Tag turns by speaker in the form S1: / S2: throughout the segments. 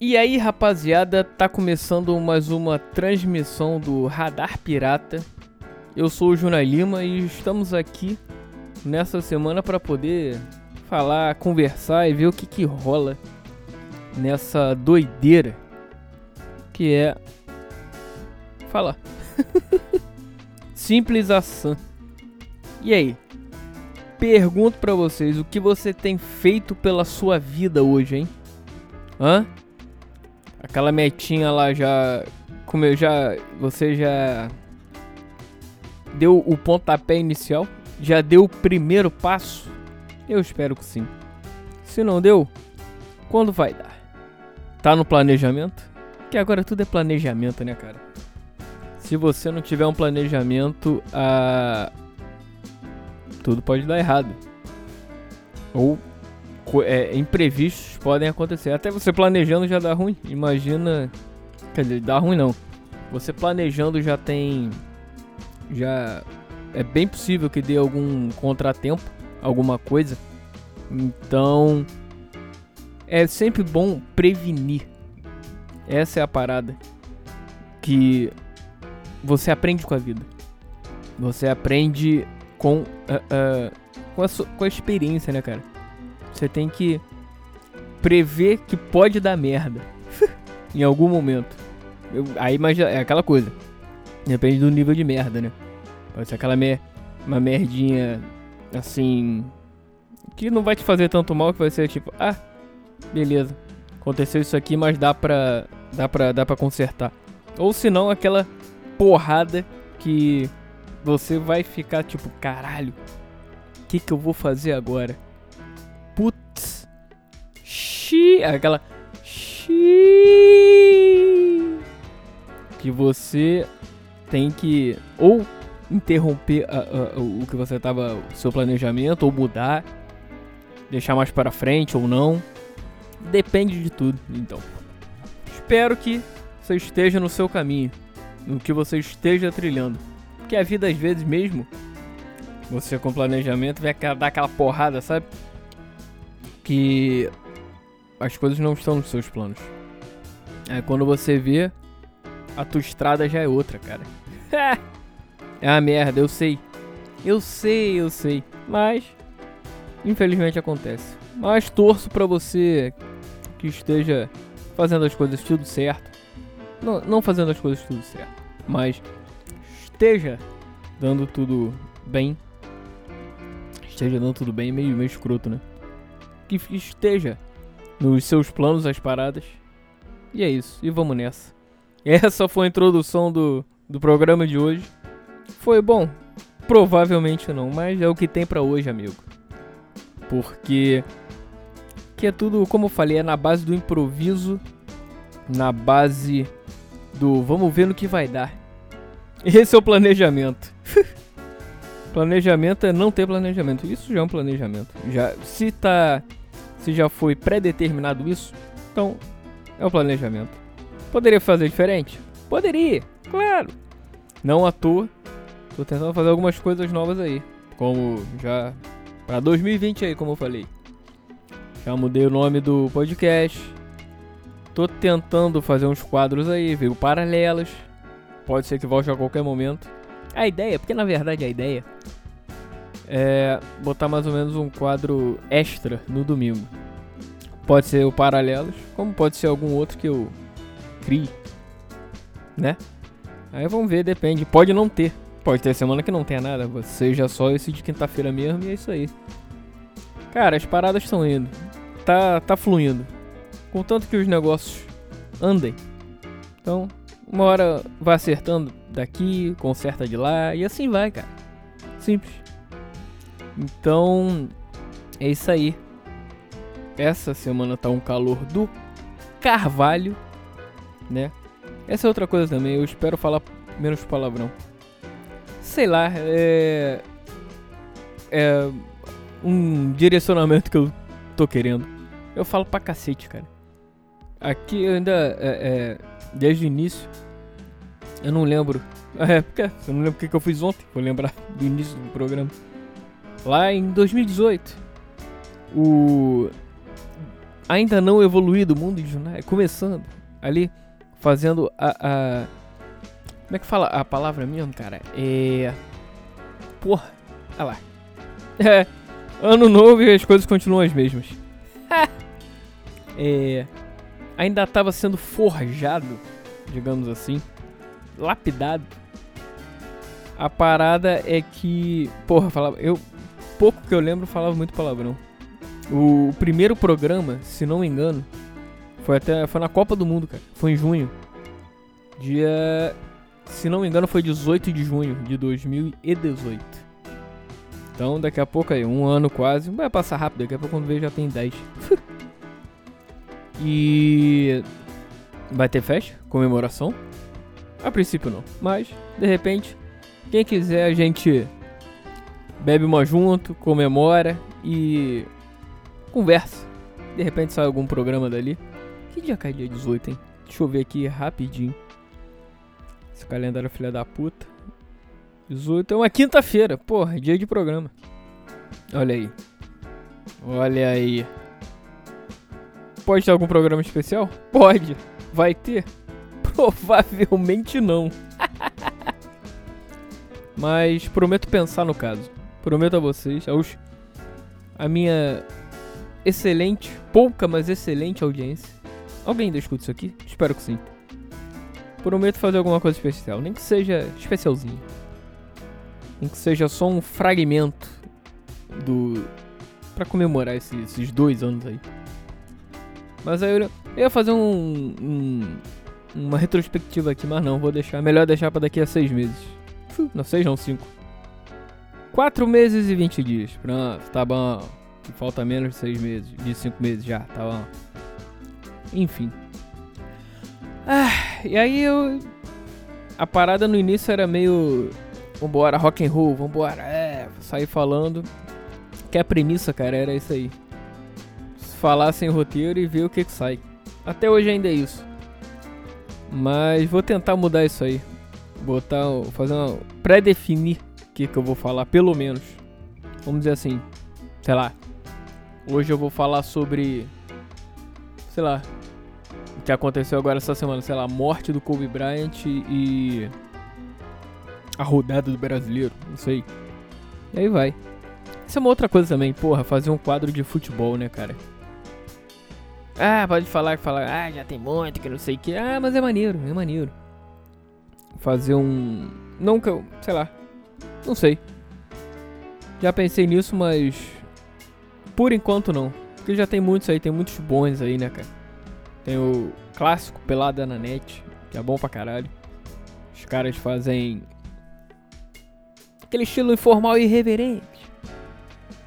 S1: E aí, rapaziada, tá começando mais uma transmissão do Radar Pirata. Eu sou o Juna Lima e estamos aqui nessa semana para poder falar, conversar e ver o que que rola nessa doideira que é falar. Simples assim. E aí? Pergunto para vocês, o que você tem feito pela sua vida hoje, hein? Hã? Aquela metinha lá já. Como eu já. Você já. Deu o pontapé inicial? Já deu o primeiro passo? Eu espero que sim. Se não deu, quando vai dar? Tá no planejamento? Que agora tudo é planejamento, né, cara? Se você não tiver um planejamento, ah, tudo pode dar errado. Ou é, imprevistos podem acontecer. Até você planejando já dá ruim. Imagina. Quer dizer, dá ruim não. Você planejando já tem. Já. É bem possível que dê algum contratempo, alguma coisa. Então. É sempre bom prevenir. Essa é a parada. Que você aprende com a vida. Você aprende com, uh, uh, com, a, com a experiência, né, cara? Você tem que prever que pode dar merda em algum momento. Eu, aí mas é aquela coisa. Depende do nível de merda, né? Pode ser aquela mer uma merdinha assim que não vai te fazer tanto mal que vai ser tipo, ah, beleza. Aconteceu isso aqui, mas dá pra dá pra dá para consertar. Ou se não aquela porrada que você vai ficar tipo, caralho, o que que eu vou fazer agora? Xi, aquela Xi, que você tem que ou interromper a, a, o que você tava, o seu planejamento, ou mudar, deixar mais para frente ou não. Depende de tudo, então. Espero que você esteja no seu caminho, no que você esteja trilhando. Porque a vida às vezes mesmo, você com planejamento vai dar aquela porrada, sabe? Que as coisas não estão nos seus planos. É quando você vê, a tua estrada já é outra, cara. é uma merda, eu sei. Eu sei, eu sei. Mas, infelizmente acontece. Mas torço pra você que esteja fazendo as coisas tudo certo. Não, não fazendo as coisas tudo certo. Mas esteja dando tudo bem. Esteja dando tudo bem, meio, meio escroto, né? Que esteja nos seus planos as paradas. E é isso, e vamos nessa. Essa foi a introdução do, do programa de hoje. Foi bom? Provavelmente não, mas é o que tem para hoje, amigo. Porque que é tudo, como eu falei, é na base do improviso, na base do vamos ver no que vai dar. Esse é o planejamento. planejamento é não ter planejamento. Isso já é um planejamento. Já se tá se já foi pré-determinado isso, então é o planejamento. Poderia fazer diferente? Poderia, claro. Não à toa, tô tentando fazer algumas coisas novas aí, como já para 2020 aí, como eu falei. Já mudei o nome do podcast. Tô tentando fazer uns quadros aí, veio paralelos. Pode ser que volte a qualquer momento. A ideia, porque na verdade a ideia é botar mais ou menos um quadro extra no domingo. Pode ser o Paralelos, como pode ser algum outro que eu crie, né? Aí vamos ver, depende. Pode não ter. Pode ter semana que não tenha nada, seja só esse de quinta-feira mesmo e é isso aí. Cara, as paradas estão indo. Tá, tá fluindo. Contanto que os negócios andem. Então, uma hora vai acertando daqui, conserta de lá e assim vai, cara. Simples. Então, é isso aí. Essa semana tá um calor do carvalho, né? Essa é outra coisa também, eu espero falar menos palavrão. Sei lá, é. É. Um direcionamento que eu tô querendo. Eu falo pra cacete, cara. Aqui eu ainda. É, é, desde o início. Eu não lembro. É, porque eu não lembro o que, eu fiz ontem. Vou lembrar do início do programa. Lá em 2018, o. ainda não evoluído, mundo de Junai, começando ali, fazendo a, a. Como é que fala a palavra mesmo, cara? É. Porra, olha lá. É. Ano novo e as coisas continuam as mesmas. é. Ainda estava sendo forjado, digamos assim, lapidado. A parada é que. Porra, falava. Eu. Pouco que eu lembro falava muito palavrão. O primeiro programa, se não me engano, foi até foi na Copa do Mundo, cara. Foi em junho. Dia, se não me engano, foi 18 de junho de 2018. Então, daqui a pouco aí, um ano quase, vai passar rápido, daqui a pouco quando ver já tem 10. e vai ter festa, comemoração. A princípio não, mas de repente, quem quiser a gente bebe uma junto, comemora e conversa. De repente sai algum programa dali. Que dia cai dia 18, hein? Deixa eu ver aqui rapidinho. Esse calendário é filha da puta. 18 é uma quinta-feira. Porra, dia de programa. Olha aí. Olha aí. Pode ter algum programa especial? Pode. Vai ter? Provavelmente não. Mas prometo pensar no caso. Prometo a vocês, aos a minha excelente, pouca, mas excelente audiência. Alguém ainda escuta isso aqui? Espero que sim. Prometo fazer alguma coisa especial, nem que seja especialzinho. Nem que seja só um fragmento do. pra comemorar esses, esses dois anos aí. Mas aí eu, eu ia fazer um, um, uma retrospectiva aqui, mas não, vou deixar. Melhor deixar pra daqui a seis meses. Não, seis não, cinco. Quatro meses e vinte dias. Pronto, tá bom. Falta menos de seis meses, de cinco meses já, tá bom. Enfim. Ah, e aí eu. A parada no início era meio. Vambora, rock and roll, vambora, é, sair falando. Que a premissa, cara, era isso aí. Falar sem roteiro e ver o que, que sai. Até hoje ainda é isso. Mas vou tentar mudar isso aí. Botar, fazer uma. pré-definir o que, que eu vou falar, pelo menos. Vamos dizer assim, sei lá, Hoje eu vou falar sobre. Sei lá. O que aconteceu agora essa semana, sei lá, a morte do Kobe Bryant e. A rodada do brasileiro, não sei. E aí vai. Isso é uma outra coisa também, porra, fazer um quadro de futebol, né, cara? Ah, pode falar que falar, ah, já tem muito, que não sei o que. Ah, mas é maneiro, é maneiro. Fazer um. Não que eu. sei lá. Não sei. Já pensei nisso, mas por enquanto não. Porque já tem muitos aí, tem muitos bons aí, né, cara? Tem o clássico Pelada na Net, que é bom pra caralho. Os caras fazem aquele estilo informal e irreverente.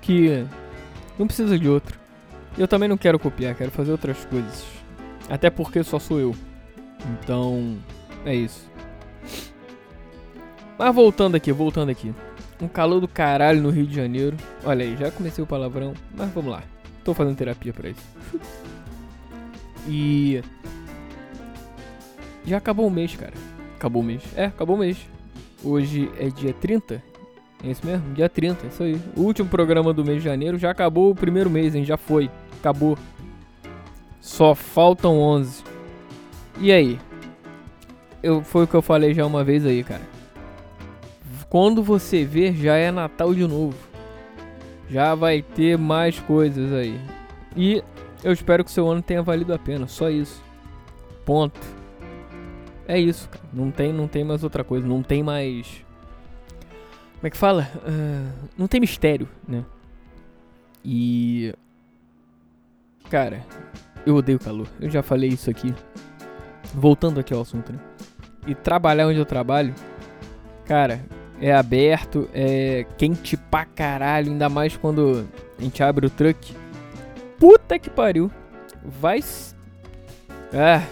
S1: Que não precisa de outro. Eu também não quero copiar, quero fazer outras coisas. Até porque só sou eu. Então, é isso. Mas voltando aqui, voltando aqui. Um calor do caralho no Rio de Janeiro. Olha aí, já comecei o palavrão, mas vamos lá. Tô fazendo terapia pra isso. E. Já acabou o mês, cara. Acabou o mês. É, acabou o mês. Hoje é dia 30. É isso mesmo? Dia 30, isso aí. O último programa do mês de janeiro. Já acabou o primeiro mês, hein? Já foi. Acabou. Só faltam 11. E aí? Eu, foi o que eu falei já uma vez aí, cara. Quando você ver, já é Natal de novo. Já vai ter mais coisas aí. E eu espero que seu ano tenha valido a pena. Só isso. Ponto. É isso, cara. Não tem, não tem mais outra coisa. Não tem mais. Como é que fala? Uh, não tem mistério, né? E. Cara, eu odeio calor. Eu já falei isso aqui. Voltando aqui ao assunto, né? E trabalhar onde eu trabalho. Cara, é aberto, é quente pra caralho, ainda mais quando a gente abre o truck. Puta que pariu. Vai. Ah.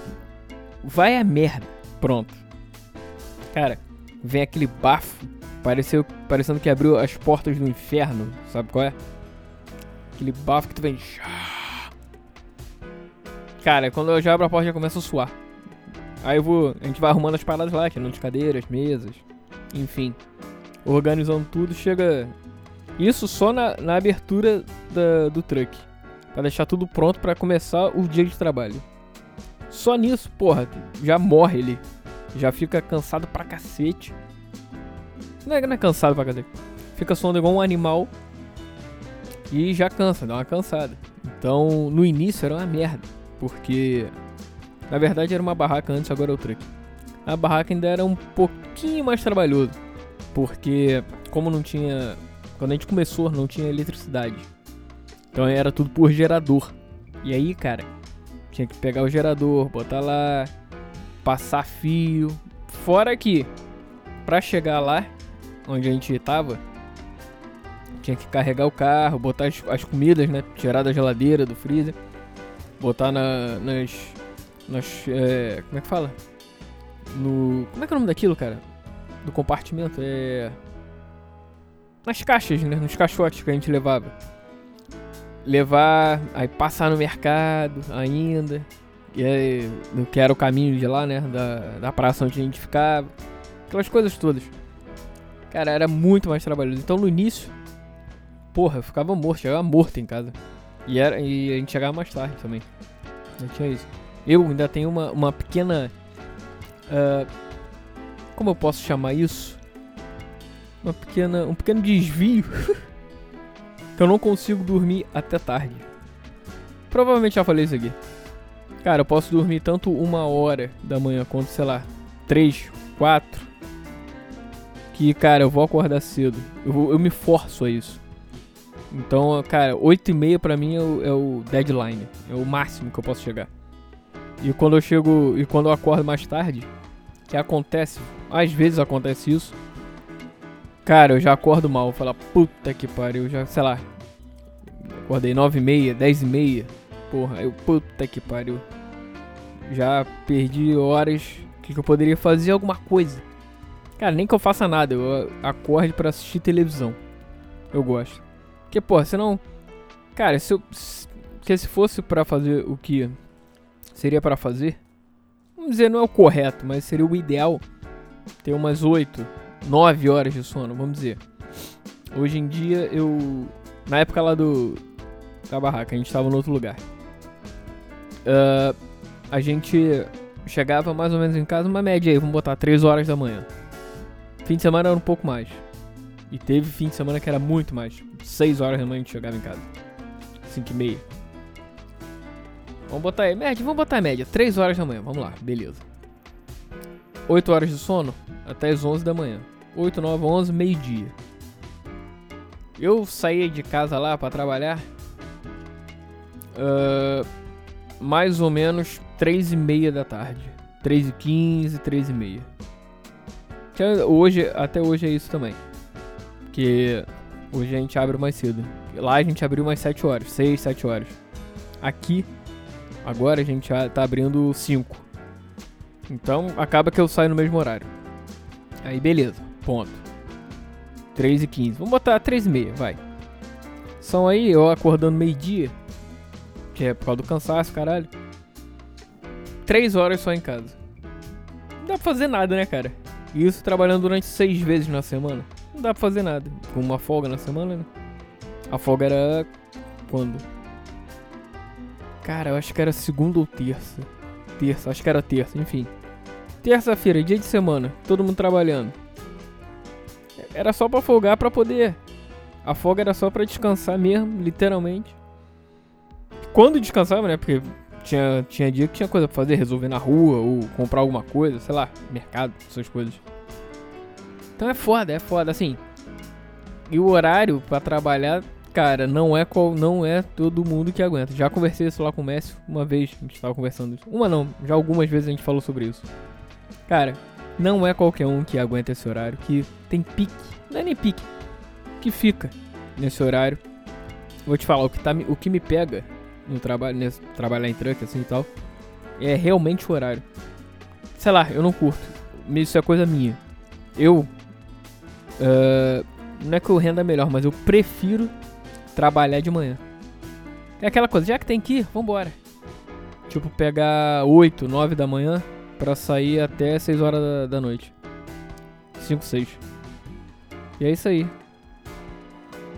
S1: Vai a merda. Pronto. Cara, vem aquele bafo. Pareceu, parecendo que abriu as portas do inferno. Sabe qual é? Aquele bafo que tu vem. Cara, quando eu já abro a porta já começa a suar. Aí eu vou. A gente vai arrumando as paradas lá, tirando as cadeiras, mesas. Enfim organizando tudo, chega. Isso só na, na abertura da, do truck. Pra deixar tudo pronto para começar o dia de trabalho. Só nisso, porra, já morre ele. Já fica cansado pra cacete. Não é, não é cansado pra cacete. Fica soando igual um animal. E já cansa, dá uma cansada. Então, no início era uma merda. Porque, na verdade, era uma barraca antes, agora é o truck. A barraca ainda era um pouquinho mais trabalhoso. Porque, como não tinha. Quando a gente começou, não tinha eletricidade. Então era tudo por gerador. E aí, cara, tinha que pegar o gerador, botar lá, passar fio. Fora que, pra chegar lá, onde a gente tava, tinha que carregar o carro, botar as, as comidas, né? Tirar da geladeira, do freezer, botar na, nas. nas é, como é que fala? No. Como é que é o nome daquilo, cara? Do compartimento? É. Nas caixas, né? Nos caixotes que a gente levava. Levar, aí passar no mercado ainda. E aí, que era o caminho de lá, né? Da, da praça onde a gente ficava. Aquelas coisas todas. Cara, era muito mais trabalhoso. Então no início, porra, eu ficava morto, chegava morto em casa. E, era, e a gente chegava mais tarde também. Não tinha isso. Eu ainda tenho uma, uma pequena. Uh, como eu posso chamar isso? Uma pequena. Um pequeno desvio. eu não consigo dormir até tarde. Provavelmente já falei isso aqui. Cara, eu posso dormir tanto uma hora da manhã quanto, sei lá, três, quatro. Que, cara, eu vou acordar cedo. Eu, vou, eu me forço a isso. Então, cara, 8 e meia pra mim é o, é o, deadline. É o máximo que eu posso chegar. E quando eu chego. E quando eu acordo mais tarde, que acontece, às vezes acontece isso. Cara, eu já acordo mal. Falar, puta que pariu, já, sei lá. Acordei 9 e meia, 10 e meia. Porra, eu, puta que pariu. Já perdi horas que, que eu poderia fazer alguma coisa. Cara, nem que eu faça nada, eu acorde para assistir televisão. Eu gosto. Porque, pô, senão. Cara, se eu. Se, se fosse para fazer o que seria para fazer, vamos dizer, não é o correto, mas seria o ideal ter umas 8, 9 horas de sono, vamos dizer. Hoje em dia eu. Na época lá do. Da barraca, a gente tava no outro lugar. Uh, a gente chegava mais ou menos em casa, uma média aí, vamos botar 3 horas da manhã. Fim de semana era um pouco mais. E teve fim de semana que era muito mais. 6 horas da manhã a gente chegava em casa. 5 e meia. Vamos botar aí, média, vamos botar a média. 3 horas da manhã, vamos lá, beleza. 8 horas de sono até as 11 da manhã. 8, 9, 11, meio-dia. Eu saía de casa lá para trabalhar. Uh, mais ou menos 3 e meia da tarde. 3 e 15, 3 e meia. Hoje, até hoje é isso também. Que hoje a gente abre mais cedo. Lá a gente abriu mais 7 horas, 6, 7 horas. Aqui, agora a gente tá abrindo 5. Então acaba que eu saio no mesmo horário. Aí beleza, ponto. 3 e 15. Vamos botar 3 e meia, vai. São aí eu acordando meio-dia. Que é por causa do cansaço, caralho. 3 horas só em casa. Não dá pra fazer nada, né, cara? Isso trabalhando durante 6 vezes na semana não dá pra fazer nada. Com uma folga na semana, né? A folga era. Quando? Cara, eu acho que era segunda ou terça. Terça, acho que era terça, enfim. Terça-feira, dia de semana, todo mundo trabalhando. Era só pra folgar pra poder. A folga era só pra descansar mesmo, literalmente. Quando descansava, né? Porque tinha, tinha dia que tinha coisa pra fazer, resolver na rua ou comprar alguma coisa, sei lá, mercado, essas coisas. Então é foda, é foda, assim. E o horário para trabalhar, cara, não é qual, não é todo mundo que aguenta. Já conversei isso lá com o Messi uma vez, a gente tava conversando. Uma não, já algumas vezes a gente falou sobre isso. Cara, não é qualquer um que aguenta esse horário, que tem pique, não é nem pique, que fica nesse horário. Vou te falar, o que, tá, o que me pega no trabalho, nesse, trabalhar em truck assim e tal, é realmente o horário. Sei lá, eu não curto. Isso é coisa minha. Eu Uh, não é que eu renda melhor, mas eu prefiro trabalhar de manhã. É aquela coisa, já que tem que ir, vambora. Tipo, pegar 8, 9 da manhã pra sair até 6 horas da, da noite. 5, 6. E é isso aí.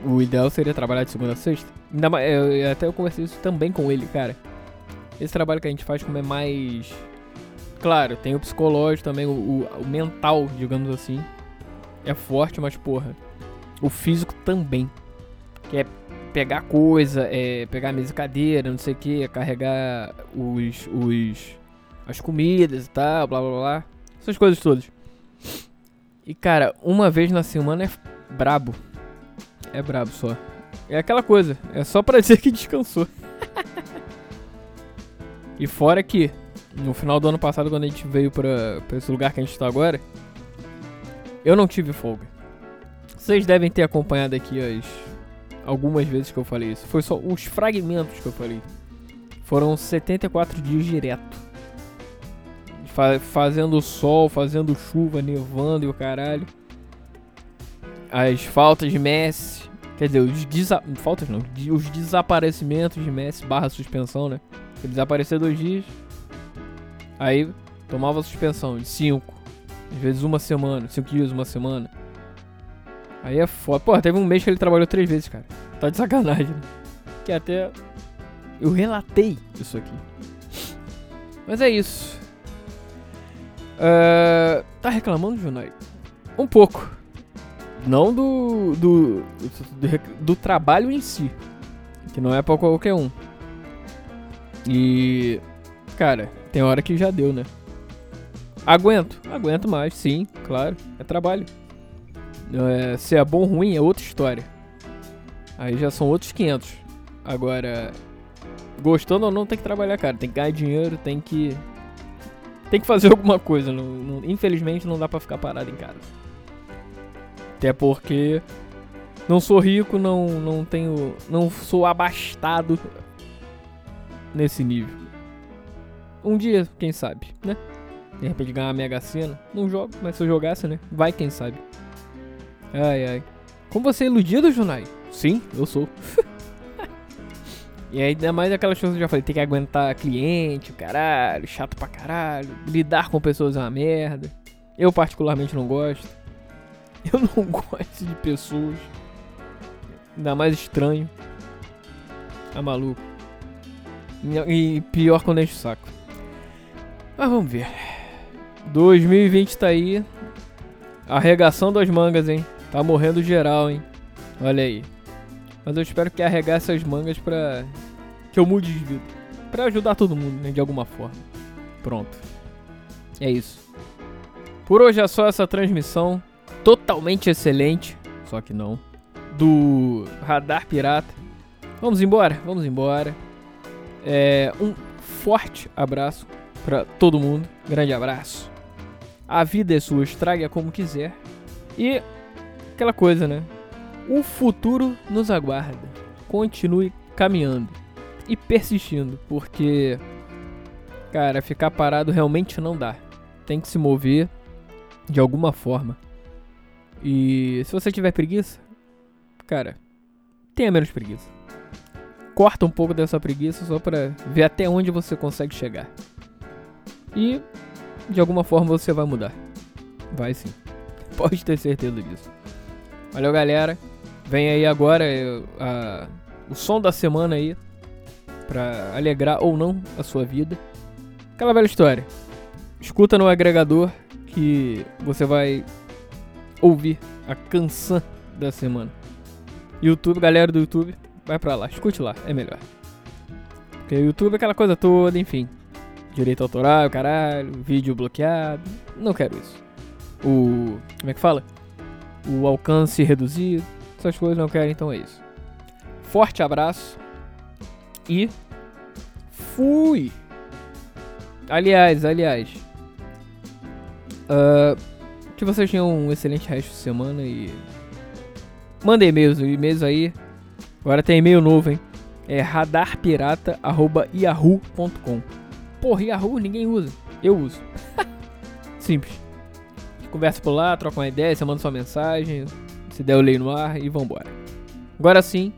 S1: o ideal seria trabalhar de segunda a sexta. Ainda mais, eu, até eu conversei isso também com ele, cara. Esse trabalho que a gente faz como é mais. Claro, tem o psicológico também, o, o- o mental, digamos assim. É forte, mas porra. O físico também. Que é pegar coisa, é pegar mesa e cadeira, não sei o que, carregar os, os. As comidas e tal, blá blá blá. Essas coisas todas. E cara, uma vez na semana é brabo. É brabo só. É aquela coisa, é só pra dizer que descansou. e fora que, no final do ano passado, quando a gente veio pra, pra esse lugar que a gente tá agora, eu não tive folga. Vocês devem ter acompanhado aqui as algumas vezes que eu falei isso. Foi só os fragmentos que eu falei. Foram 74 dias direto. Fa- fazendo sol, fazendo chuva, nevando e o caralho. As faltas de Messi. Quer dizer, os desa faltas não. Os desaparecimentos de Messi barra suspensão, né? Ele desapareceu dois dias. Aí tomava suspensão de cinco. Às vezes uma semana, cinco dias, uma semana. Aí é foda. Pô, teve um mês que ele trabalhou três vezes, cara. Tá de sacanagem. né? Que até. Eu relatei isso aqui. Mas é isso. Ah, tá reclamando, Junai? Um pouco. Não do, do, do. do trabalho em si. Que não é pra qualquer um. E. Cara, tem hora que já deu, né? Aguento, aguento mais, sim, claro. É trabalho. É, se é bom ou ruim é outra história. Aí já são outros 500. Agora, gostando ou não, tem que trabalhar, cara. Tem que ganhar dinheiro, tem que. Tem que fazer alguma coisa. não- não- infelizmente, não dá pra ficar parado em casa. Até porque. Não sou rico, não, não tenho. Não sou abastado nesse nível. Um dia, quem sabe, né? De repente ganhar uma mega sena. Não jogo, mas se eu jogasse, né? Vai, quem sabe. Ai, ai. Como você é iludido, Junai? Sim, eu sou. e ainda mais aquelas coisas que eu já falei, tem que aguentar cliente, caralho, chato pra caralho. Lidar com pessoas é uma merda. Eu particularmente não gosto. Eu não gosto de pessoas. Ainda mais estranho. Tá maluco. E pior quando enche o saco. Mas vamos ver. 2020 tá aí. Arregação das mangas, hein? Tá morrendo geral, hein? Olha aí. Mas eu espero que arregasse as mangas pra que eu mude de vida. Pra ajudar todo mundo, né? De alguma forma. Pronto. É isso. Por hoje é só essa transmissão totalmente excelente. Só que não. Do Radar Pirata. Vamos embora? Vamos embora. É, um forte abraço pra todo mundo. Grande abraço. A vida é sua, estrague-a como quiser. E aquela coisa, né? O futuro nos aguarda. Continue caminhando e persistindo, porque cara, ficar parado realmente não dá. Tem que se mover de alguma forma. E se você tiver preguiça, cara, tenha menos preguiça. Corta um pouco dessa preguiça só pra ver até onde você consegue chegar. E de alguma forma você vai mudar. Vai sim. Pode ter certeza disso. Valeu, galera. Vem aí agora o som da semana aí. Pra alegrar ou não a sua vida. Aquela velha história. Escuta no agregador que você vai ouvir a canção da semana. YouTube, galera do YouTube, vai pra lá. Escute lá, é melhor. Porque o YouTube é aquela coisa toda, enfim. Direito autoral, caralho, vídeo bloqueado. Não quero isso. O. Como é que fala? O alcance reduzido. Essas coisas não quero, então é isso. Forte abraço. E. Fui! Aliás, aliás. ah, que vocês tenham um excelente resto de semana e. Manda e-mails, e-mails aí. Agora tem e-mail novo, hein? É radarpirata.yahoo.com. Porra, Yahoo ninguém usa. Eu uso. Simples. Conversa por lá, troca uma ideia, você manda sua mensagem. Se der, eu leio no ar e vambora. Agora sim.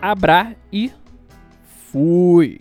S1: Abra e fui.